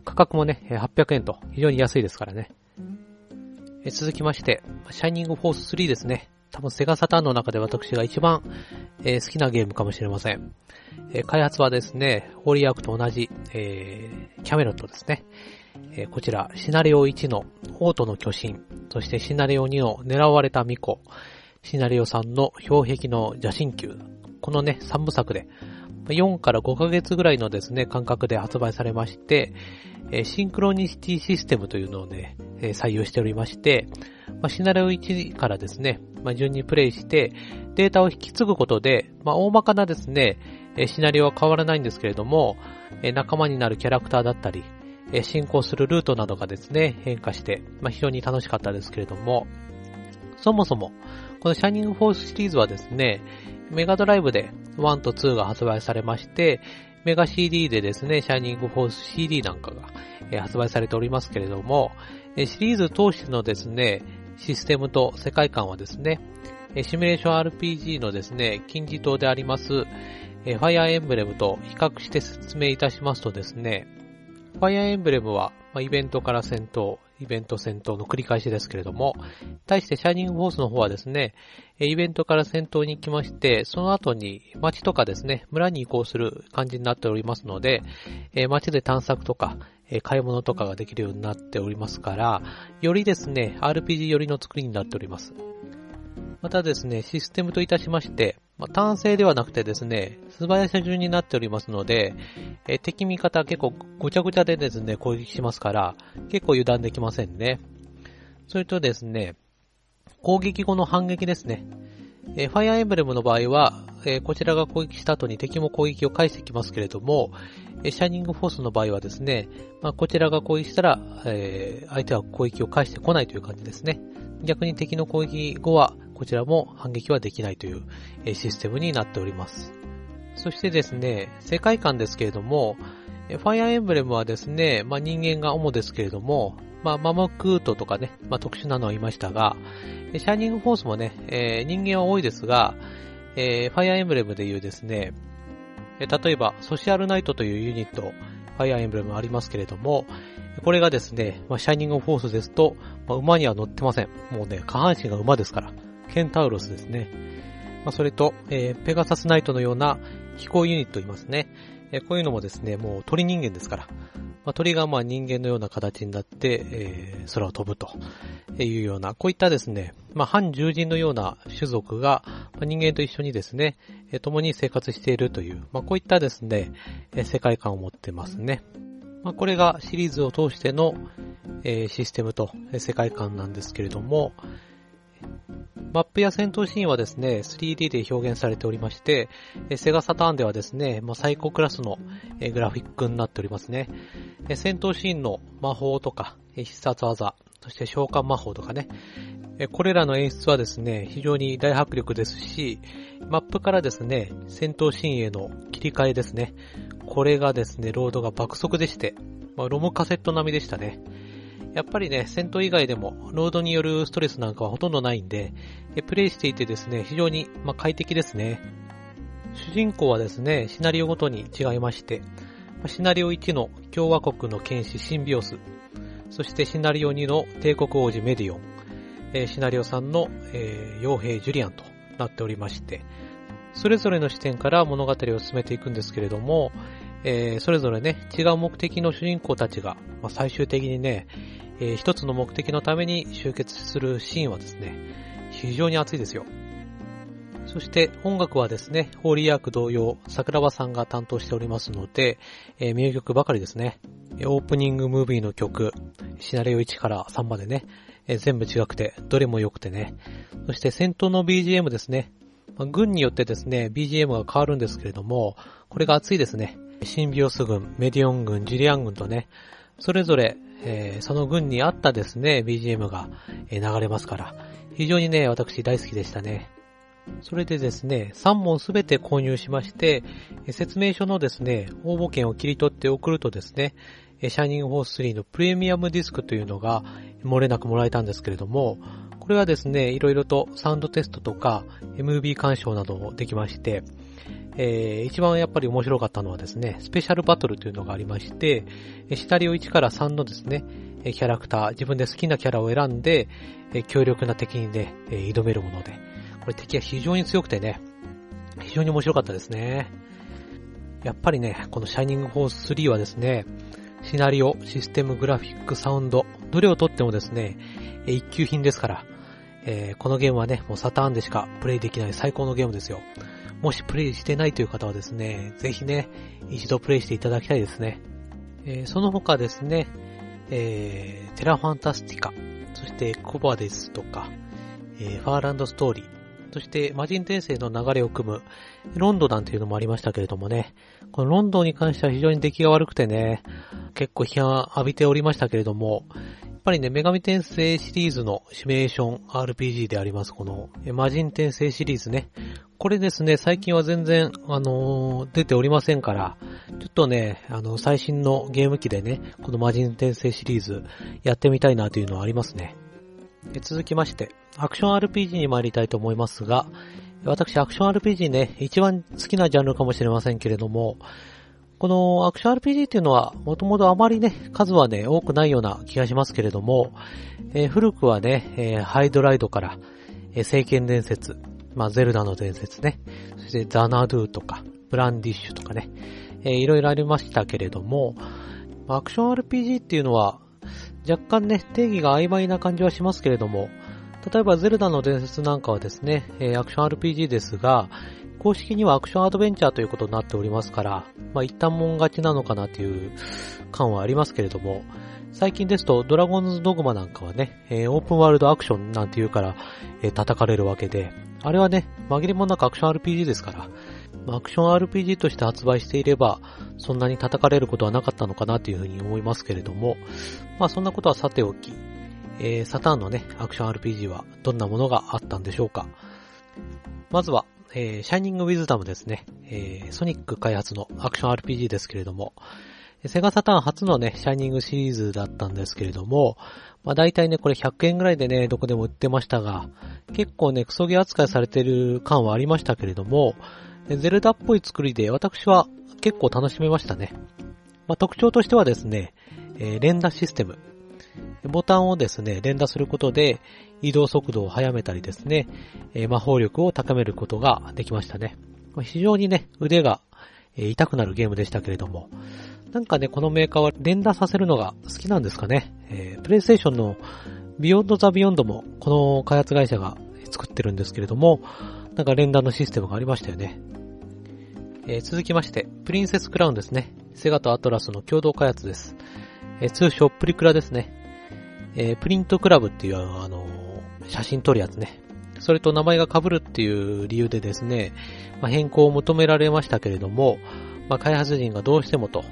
A: 価格もね、800円と非常に安いですからね。え続きまして、シャイニングフォース3ですね。多分セガサターンの中で私が一番、え好きなゲームかもしれません。え開発はですね、ホーリーアークと同じ、えー、キャメロットですね。えこちら、シナリオ1のオートの巨神、そしてシナリオ2の狙われた巫女、シナリオ3の氷壁の邪神球、このね、3部作で、4から5ヶ月ぐらいのですね、間隔で発売されまして、シンクロニシティシステムというのをね、採用しておりまして、シナリオ1からですね、順にプレイして、データを引き継ぐことで、大まかなですね、シナリオは変わらないんですけれども、仲間になるキャラクターだったり、進行するルートなどがですね、変化して、非常に楽しかったですけれども、そもそも、このシャイニングフォースシリーズはですね、メガドライブで1と2が発売されまして、メガ CD でですね、シャイニングフォース CD なんかが、発売されておりますけれども、シリーズ通してのですね、システムと世界観はですね、シミュレーション RPG のですね、金字塔であります、ファイアーエンブレムと比較して説明いたしますとですね、ファイアーエンブレムは、イベントから戦闘、イベント戦闘の繰り返しですけれども、対してシャイニングフォースの方はですね、イベントから戦闘に行きまして、その後に街とかですね、村に移行する感じになっておりますので、街で探索とか、買い物とかができるようになっておりますから、よりですね、RPG 寄りの作りになっております。またですね、システムといたしまして、まあ、単性ではなくてですね、素早さ順になっておりますので、え敵味方結構ごちゃごちゃでですね、攻撃しますから、結構油断できませんね。それとですね、攻撃後の反撃ですね。えファイアーエンブレムの場合は、えこちらが攻撃した後に敵も攻撃を返してきますけれども、えシャイニングフォースの場合はですね、まあ、こちらが攻撃したら、えー、相手は攻撃を返してこないという感じですね。逆に敵の攻撃後は、こちらも反撃はできないという、システムになっております。そしてですね、世界観ですけれども、ファイアーエンブレムはですね、まあ、人間が主ですけれども、まあ、ママクートとかね、まあ、特殊なのはいましたが、シャイニングフォースもね、えー、人間は多いですが、えー、ファイアーエンブレムでいうですね、例えば、ソシアルナイトというユニット、ファイアーエンブレムありますけれども、これがですね、まあ、シャイニングフォースですと、まあ、馬には乗ってません。もうね、下半身が馬ですから。ケンタウロスですね。まあ、それと、えー、ペガサスナイトのような飛行ユニットいますね。えー、こういうのもですね、もう鳥人間ですから。まあ、鳥がまあ人間のような形になって、えー、空を飛ぶというような、こういったですね、まあ、反獣人のような種族が、まあ、人間と一緒にですね、えー、共に生活しているという、まあ、こういったですね、えー、世界観を持ってますね。まあ、これがシリーズを通しての、えー、システムと世界観なんですけれども、マップや戦闘シーンはですね、3D で表現されておりまして、セガサターンではですね、まあ、最高クラスのグラフィックになっておりますね。戦闘シーンの魔法とか、必殺技、そして召喚魔法とかね、これらの演出はですね、非常に大迫力ですし、マップからですね、戦闘シーンへの切り替えですね。これがですね、ロードが爆速でして、まあ、ロムカセット並みでしたね。やっぱりね、戦闘以外でも、ロードによるストレスなんかはほとんどないんで、プレイしていてですね、非常に、ま快適ですね。主人公はですね、シナリオごとに違いまして、シナリオ1の共和国の剣士シンビオス、そしてシナリオ2の帝国王子メディオン、シナリオ3の、え、傭兵ジュリアンとなっておりまして、それぞれの視点から物語を進めていくんですけれども、えー、それぞれね、違う目的の主人公たちが、まあ、最終的にね、えー、一つの目的のために集結するシーンはですね、非常に熱いですよ。そして音楽はですね、ホーリーアーク同様、桜庭さんが担当しておりますので、えー、名曲ばかりですね。オープニングムービーの曲、シナリオ1から3までね、えー、全部違くて、どれも良くてね。そして戦闘の BGM ですね。まあ、軍によってですね、BGM が変わるんですけれども、これが熱いですね。シンビオス軍、メディオン軍、ジュリアン軍とね、それぞれえー、その軍に合ったですね、BGM が、流れますから、非常にね、私大好きでしたね。それでですね、3本すべて購入しまして、説明書のですね、応募券を切り取って送るとですね、シャイニングフォース3のプレミアムディスクというのが漏れなくもらえたんですけれども、これはですね、いろいろとサウンドテストとか MV 鑑賞などもできまして、えー、一番やっぱり面白かったのはですね、スペシャルバトルというのがありまして、シナリオ1から3のですね、キャラクター、自分で好きなキャラを選んで、強力な敵にね、挑めるもので、これ敵は非常に強くてね、非常に面白かったですね。やっぱりね、このシャイニングフォース3はですね、シナリオ、システム、グラフィック、サウンド、どれをとってもですね、一級品ですから、えー、このゲームはね、もうサターンでしかプレイできない最高のゲームですよ。もしプレイしてないという方はですね、ぜひね、一度プレイしていただきたいですね。えー、その他ですね、えー、テラファンタスティカ、そしてコバデスとか、えー、ファーランドストーリー、そして魔人転生の流れを組むロンドなんていうのもありましたけれどもね、このロンドンに関しては非常に出来が悪くてね、結構批判浴びておりましたけれども、やっぱりね、女神転生シリーズのシミュレーション RPG であります、この魔人転生シリーズね。これですね、最近は全然、あのー、出ておりませんから、ちょっとね、あの、最新のゲーム機でね、この魔人転生シリーズやってみたいなというのはありますね。続きまして、アクション RPG に参りたいと思いますが、私、アクション RPG ね、一番好きなジャンルかもしれませんけれども、このアクション RPG っていうのは、もともとあまりね、数はね、多くないような気がしますけれども、えー、古くはね、えー、ハイドライドから、えー、聖剣伝説、まあ、ゼルダの伝説ね。そしてザナドゥとか、ブランディッシュとかね。えー、いろいろありましたけれども、アクション RPG っていうのは、若干ね、定義が曖昧な感じはしますけれども、例えばゼルダの伝説なんかはですね、えー、アクション RPG ですが、公式にはアクションアドベンチャーということになっておりますから、まあ一旦もん勝ちなのかなという感はありますけれども、最近ですと、ドラゴンズドグマなんかはね、えー、オープンワールドアクションなんて言うから、えー、叩かれるわけで、あれはね、紛れもなくアクション RPG ですから、アクション RPG として発売していれば、そんなに叩かれることはなかったのかなというふうに思いますけれども、まあそんなことはさておき、えー、サターンのね、アクション RPG はどんなものがあったんでしょうか。まずは、えー、シャイニングウィズダムですね、えー、ソニック開発のアクション RPG ですけれども、セガサターン初のね、シャイニングシリーズだったんですけれども、まあ大体ね、これ100円ぐらいでね、どこでも売ってましたが、結構ね、クソゲ扱いされてる感はありましたけれども、ゼルダっぽい作りで私は結構楽しめましたね。まあ特徴としてはですね、えー、連打システム。ボタンをですね、連打することで移動速度を速めたりですね、えー、魔法力を高めることができましたね。非常にね、腕が、痛くなるゲームでしたけれども、なんかね、このメーカーは連打させるのが好きなんですかね。えー、プレイステーションのビヨンドザビヨンドもこの開発会社が作ってるんですけれども、なんか連打のシステムがありましたよね。えー、続きまして、プリンセスクラウンですね。セガとアトラスの共同開発です。えー、通称プリクラですね。えー、プリントクラブっていう、あの写真撮るやつね。それと名前が被るっていう理由でですね、まあ、変更を求められましたけれども、まあ、開発陣がどうしてもと、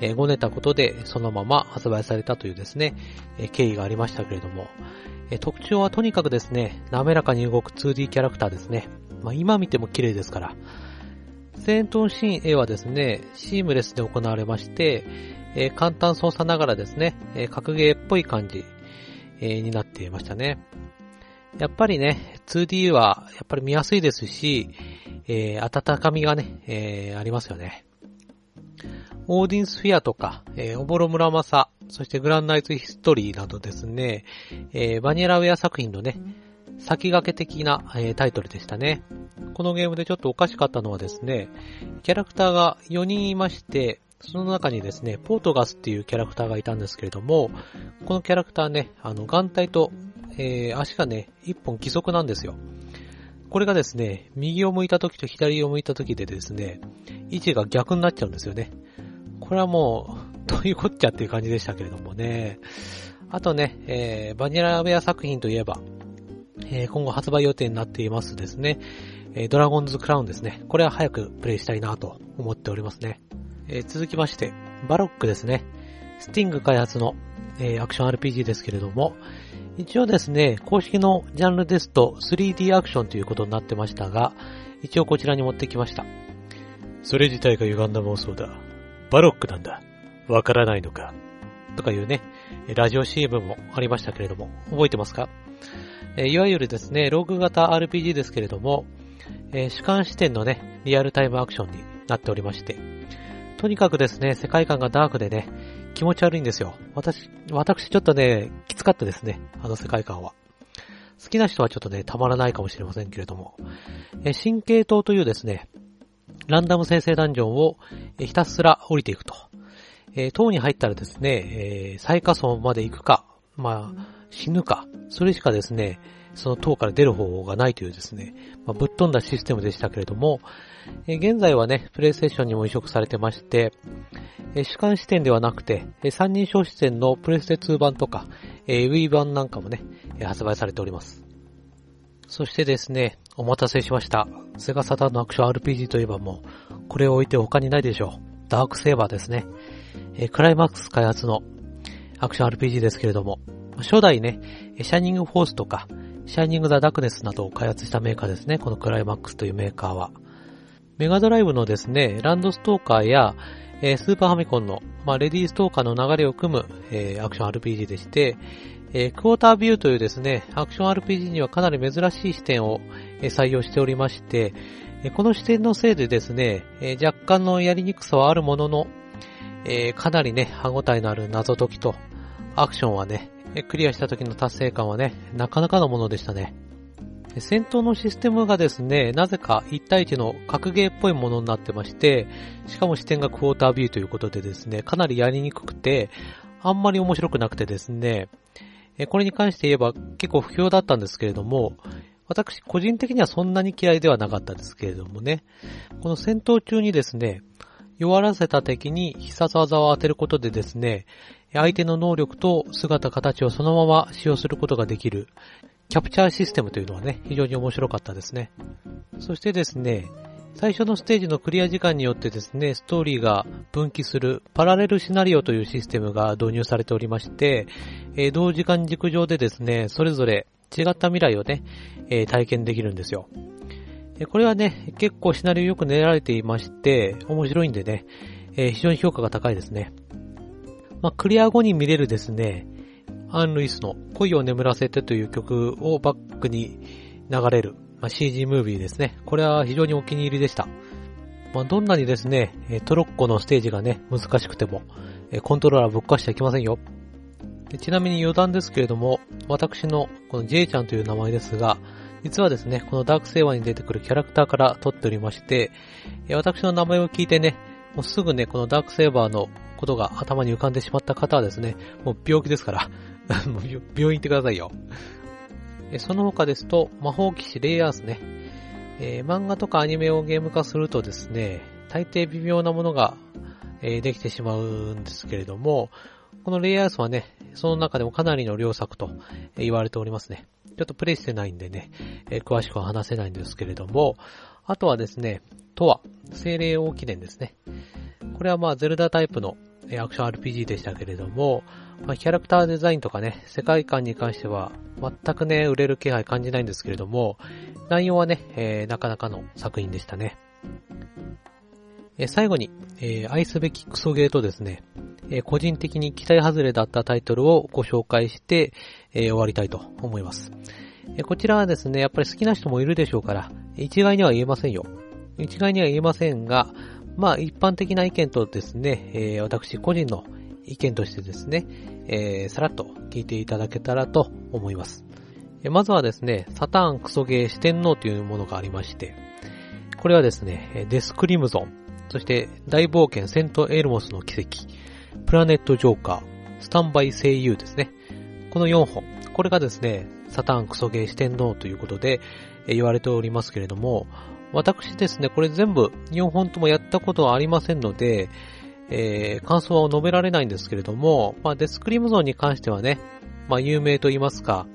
A: え、ごねたことでそのまま発売されたというですね、え、経緯がありましたけれども、え、特徴はとにかくですね、滑らかに動く 2D キャラクターですね。まあ、今見ても綺麗ですから。戦闘シーン A はですね、シームレスで行われまして、えー、簡単操作ながらですね、えー、格ゲーっぽい感じ、えー、になっていましたね。やっぱりね、2D はやっぱり見やすいですし、え、温かみがね、え、ありますよね。オーディンスフィアとか、えー、オボロ村正、そしてグランナイツヒストリーなどですね、えー、バニラウェア作品のね、先駆け的な、えー、タイトルでしたね。このゲームでちょっとおかしかったのはですね、キャラクターが4人いまして、その中にですね、ポートガスっていうキャラクターがいたんですけれども、このキャラクターね、あの、眼帯と、えー、足がね、一本義足なんですよ。これがですね、右を向いた時と左を向いた時でですね、位置が逆になっちゃうんですよね。これはもう、どういうこっちゃっていう感じでしたけれどもね。あとね、えー、バニラウェア作品といえば、えー、今後発売予定になっていますですね、えー、ドラゴンズクラウンですね。これは早くプレイしたいなと思っておりますね。えー、続きまして、バロックですね。スティング開発の、えー、アクション RPG ですけれども、一応ですね、公式のジャンルですと 3D アクションということになってましたが、一応こちらに持ってきました。それ自体が歪んだ妄想だ。バロックなんだ。わからないのか。とかいうね、ラジオ CM もありましたけれども、覚えてますか？えいわゆるですね、ローグ型 RPG ですけれども、えー、主観視点のね、リアルタイムアクションになっておりまして、とにかくですね、世界観がダークでね、気持ち悪いんですよ。私、私ちょっとね、きつかったですね、あの世界観は。好きな人はちょっとね、たまらないかもしれませんけれども、え神経刀というですね、ランダム生成ダンジョンをひたすら降りていくと。えー、塔に入ったらですね、えー、最下層まで行くか、まあ、死ぬか、それしかですね、その塔から出る方法がないというですね、まあ、ぶっ飛んだシステムでしたけれども、え現在はね、プレイステーションにも移植されてまして、え主観視点ではなくて、え三人称視点のプレステ2版とか、え Wii 版なんかもね、え発売されております。そしてですね、お待たせしました。セガサタンのアクション RPG といえばもう、これを置いて他にないでしょう。ダークセーバーですね。えクライマックス開発のアクション RPG ですけれども、初代ね、シャイニングフォースとか、シャイニング・ザ・ダークネスなどを開発したメーカーですね。このクライマックスというメーカーは。メガドライブのですね、ランドストーカーや、えー、スーパーファミコンの、まあ、レディーストーカーの流れを組む、えー、アクション RPG でして、えー、クォータービューというですね、アクション RPG にはかなり珍しい視点を、え採用しておりまして、えこの視点のせいでですね、え若干のやりにくさはあるものの、えかなりね、歯応えのある謎解きと、アクションはね、クリアした時の達成感はね、なかなかのものでしたね。戦闘のシステムがですね、なぜか1対1の格ゲーっぽいものになってまして、しかも視点がクォータービューということでですね、かなりやりにくくて、あんまり面白くなくてですね、これに関して言えば結構不評だったんですけれども、私個人的にはそんなに嫌いではなかったですけれどもね、この戦闘中にですね、弱らせた敵に必殺技を当てることでですね、相手の能力と姿形をそのまま使用することができる、キャプチャーシステムというのはね、非常に面白かったですね。そしてですね、最初のステージのクリア時間によってですね、ストーリーが分岐するパラレルシナリオというシステムが導入されておりまして、えー、同時間軸上でですね、それぞれ違った未来をね、えー、体験できるんですよ。これはね、結構シナリオよく練られていまして、面白いんでね、えー、非常に評価が高いですね。まあ、クリア後に見れるですね、アン・ルイスの恋を眠らせてという曲をバックに流れる、まあ、CG ムービーですね。これは非常にお気に入りでした。まあ、どんなにですね、トロッコのステージがね、難しくても、コントローラーぶっ壊してはいけませんよ。ちなみに余談ですけれども、私のこの J ちゃんという名前ですが、実はですね、このダークセイバーに出てくるキャラクターから取っておりまして、私の名前を聞いてね、もうすぐね、このダークセイバーのことが頭に浮かんでしまった方はですね、もう病気ですから、*laughs* 病院行ってくださいよ。その他ですと、魔法騎士レイヤースね、えー、漫画とかアニメをゲーム化するとですね、大抵微妙なものが、えー、できてしまうんですけれども、このレイヤースはね、その中でもかなりの良作と言われておりますね。ちょっとプレイしてないんでね、えー、詳しくは話せないんですけれども、あとはですね、とは、精霊王記念ですね。これはまあ、ゼルダタイプのアクション RPG でしたけれども、まあ、キャラクターデザインとかね、世界観に関しては、全くね、売れる気配感じないんですけれども、内容はね、えー、なかなかの作品でしたね。えー、最後に、えー、愛すべきクソゲーとですね、え個人的に期待外れだったタイトルをご紹介して、え終わりたいと思います。えこちらはですね、やっぱり好きな人もいるでしょうから、一概には言えませんよ。一概には言えませんが、まあ一般的な意見とですね、え私個人の意見としてですね、えー、さらっと聞いていただけたらと思います。まずはですね、サターンクソゲー四天王というものがありまして、これはですね、デスクリムゾン、そして大冒険セントエルモスの奇跡、プラネットジョーカー、スタンバイ声優ですね。この4本。これがですね、サターンクソゲー四天王ということで言われておりますけれども、私ですね、これ全部4本ともやったことはありませんので、えー、感想は述べられないんですけれども、まあ、デスクリムゾーンに関してはね、まあ、有名と言いますか、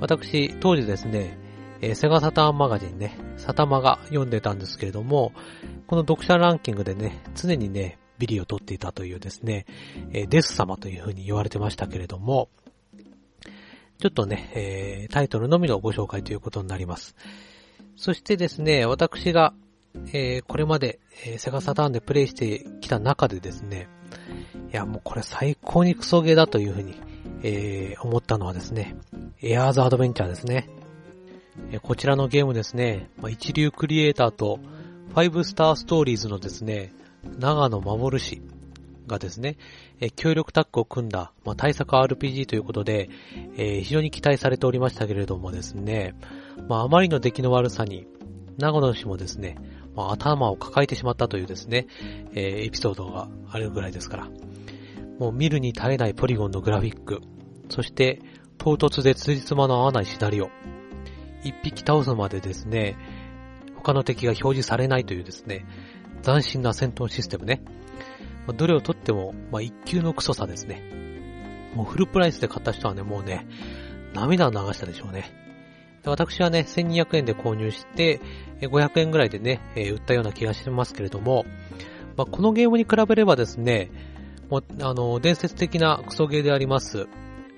A: 私、当時ですね、えー、セガサターンマガジンね、サタマが読んでたんですけれども、この読者ランキングでね、常にね、ビリを取っていたというですね、えー、デス様という風に言われてましたけれども、ちょっとね、えー、タイトルのみのご紹介ということになります。そしてですね、私がえー、これまで、えー、セガサターンでプレイしてきた中でですね、いや、もうこれ最高にクソゲーだというふうに、えー、思ったのはですね、エアーズアドベンチャーですね。えーこちらのゲームですね、まあ、一流クリエイターと、ファイブスターストーリーズのですね、長野守氏がですね、えー協力タッグを組んだ、まあ、対策 RPG ということで、えー非常に期待されておりましたけれどもですね、まあ、あまりの出来の悪さに、長野氏もですね、まあ、頭を抱えてしまったというですね、えー、エピソードがあるぐらいですから。もう見るに耐えないポリゴンのグラフィック、そして唐突で辻褄の合わないシナリオ。一匹倒すまでですね、他の敵が表示されないというですね、斬新な戦闘システムね。どれをとっても、まあ、一級のクソさですね。もうフルプライスで買った人はね、もうね、涙を流したでしょうね。私はね、1200円で購入して、500円ぐらいでね、え売ったような気がしますけれども、まあ、このゲームに比べればですね、もう、あの、伝説的なクソゲーであります、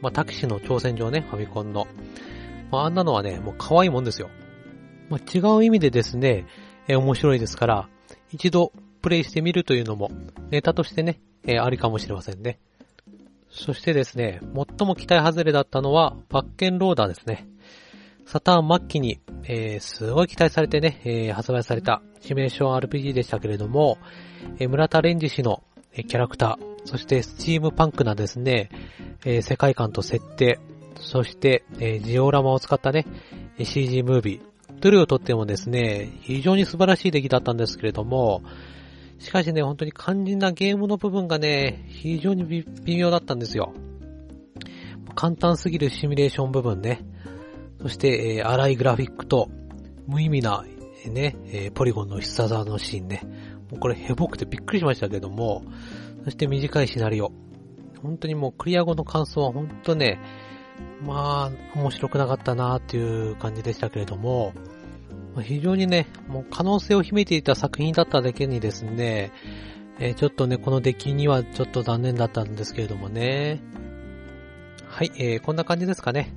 A: まあ、タキシの挑戦状ね、ファミコンの。まあ、あんなのはね、もう可愛いもんですよ。まあ、違う意味でですね、え面白いですから、一度プレイしてみるというのも、ネタとしてね、えありかもしれませんね。そしてですね、最も期待外れだったのは、バッケンローダーですね。サターン末期に、えー、すごい期待されてね、えー、発売されたシミュレーション RPG でしたけれども、えー、村田レンジ氏の、えキャラクター、そしてスチームパンクなですね、え世界観と設定、そして、えジオラマを使ったね、CG ムービー、どれをとってもですね、非常に素晴らしい出来だったんですけれども、しかしね、本当に肝心なゲームの部分がね、非常に微妙だったんですよ。簡単すぎるシミュレーション部分ね。そして、えー、荒いグラフィックと、無意味な、ね、えー、ポリゴンの必殺技のシーンね。もうこれヘボくてびっくりしましたけども、そして短いシナリオ。本当にもうクリア後の感想は本当ね、まあ、面白くなかったなっていう感じでしたけれども、非常にね、もう可能性を秘めていた作品だっただけにですね、えー、ちょっとね、この出来にはちょっと残念だったんですけれどもね。はい、えー、こんな感じですかね。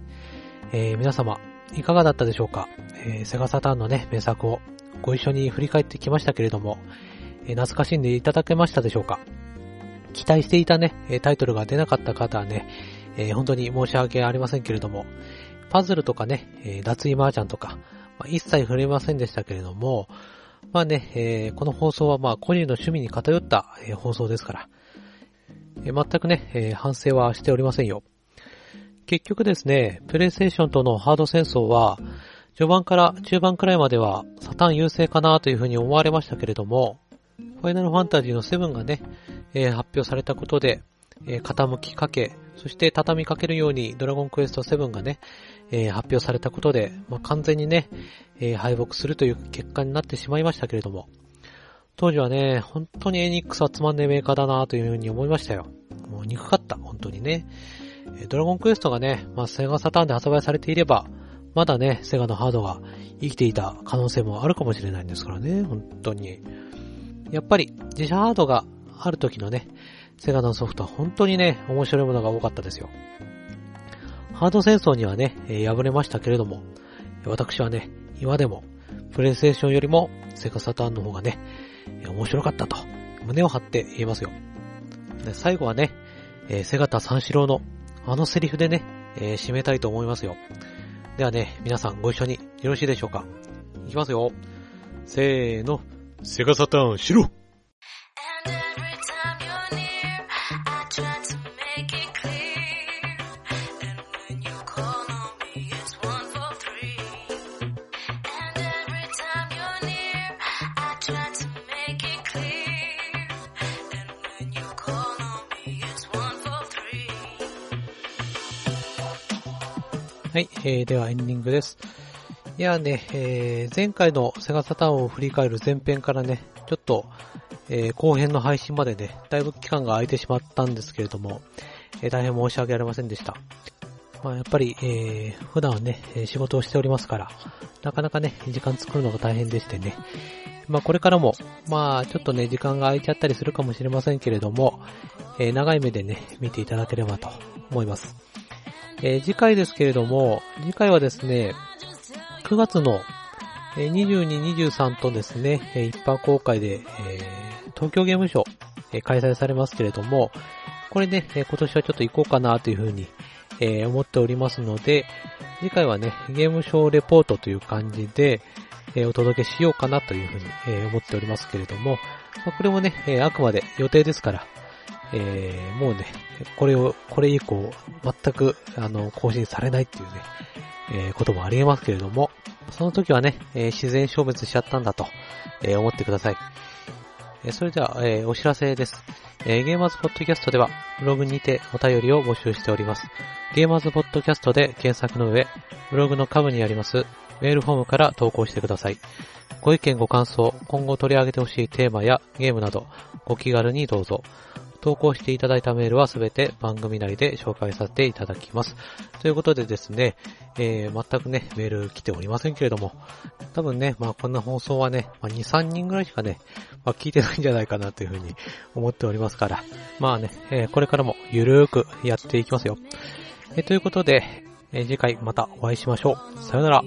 A: えー、皆様、いかがだったでしょうか、えー、セガサターンのね、名作をご一緒に振り返ってきましたけれども、えー、懐かしんでいただけましたでしょうか？期待していたね、タイトルが出なかった方はね、えー、本当に申し訳ありませんけれども、パズルとかね、えー、脱衣麻雀とか、まあ、一切触れませんでしたけれども、まあね、え、この放送はまあ個人の趣味に偏った、え、放送ですから、え、全くね、え、反省はしておりませんよ。結局ですね、プレイステーションとのハード戦争は、序盤から中盤くらいまではサタン優勢かなというふうに思われましたけれども、ファイナルファンタジーの7がね、えー、発表されたことで、えー、傾きかけ、そして畳みかけるようにドラゴンクエスト7がね、えー、発表されたことで、まあ、完全にね、え、敗北するという結果になってしまいましたけれども、当時はね、本当にエニックスはつまんねえメーカーだなというふうに思いましたよ。もう憎かった、本当にね。ドラゴンクエストがね、まあ、セガサターンで発売されていれば、まだね、セガのハードが生きていた可能性もあるかもしれないんですからね、本当に。やっぱり、自社ハードがある時のね、セガのソフトは本当にね、面白いものが多かったですよ。ハード戦争にはね、えー、敗れましたけれども、私はね、今でも、プレイステーションよりもセガサターンの方がね、面白かったと、胸を張って言えますよ。で最後はね、えー、セガタ三四郎のあのセリフでね、えー、締めたいと思いますよ。ではね、皆さんご一緒によろしいでしょうか？いきますよ。せーの。セガサターン、しろえー、ではエンディングです。いやね、えー、前回のセガサターンを振り返る前編からね、ちょっと、えー、後編の配信までね、だいぶ期間が空いてしまったんですけれども、えー、大変申し訳ありませんでした。まあ、やっぱり、えー、普段はね、仕事をしておりますから、なかなかね、時間作るのが大変でしてね。まあ、これからも、まあ、ちょっとね、時間が空いちゃったりするかもしれませんけれども、えー、長い目でね、見ていただければと思います。えー、次回ですけれども、次回はですね、9月の22、23とですね、一般公開で、えー、東京ゲームショウ、え開催されますけれども、これね、今年はちょっと行こうかなというふうに、えー、思っておりますので、次回はね、ゲームショウレポートという感じで、えー、お届けしようかなというふうに、えー、思っておりますけれども、まあ、これもね、え、あくまで予定ですから、えー、もうね、これを、これ以降、全く、あの、更新されないっていうね、えー、こともありえますけれども、その時はね、えー、自然消滅しちゃったんだと、えー、思ってください。えそれでは、えお知らせです。えゲーマーズポッドキャストでは、ブログにてお便りを募集しております。ゲーマーズポッドキャストで検索の上、ブログの下部にありますメールフォームから投稿してください。ご意見ご感想、今後取り上げてほしいテーマやゲームなど、ご気軽にどうぞ。投稿していただいたメールはすべて番組内で紹介させていただきます。ということでですね、えー、全くね、メール来ておりませんけれども、多分ね、まあこんな放送はね、まあ、2、3人ぐらいしかね、まあ聞いてないんじゃないかなというふうに思っておりますから、まあね、えー、これからもゆるーくやっていきますよ。えー、ということで、えー、次回またお会いしましょう。さよなら。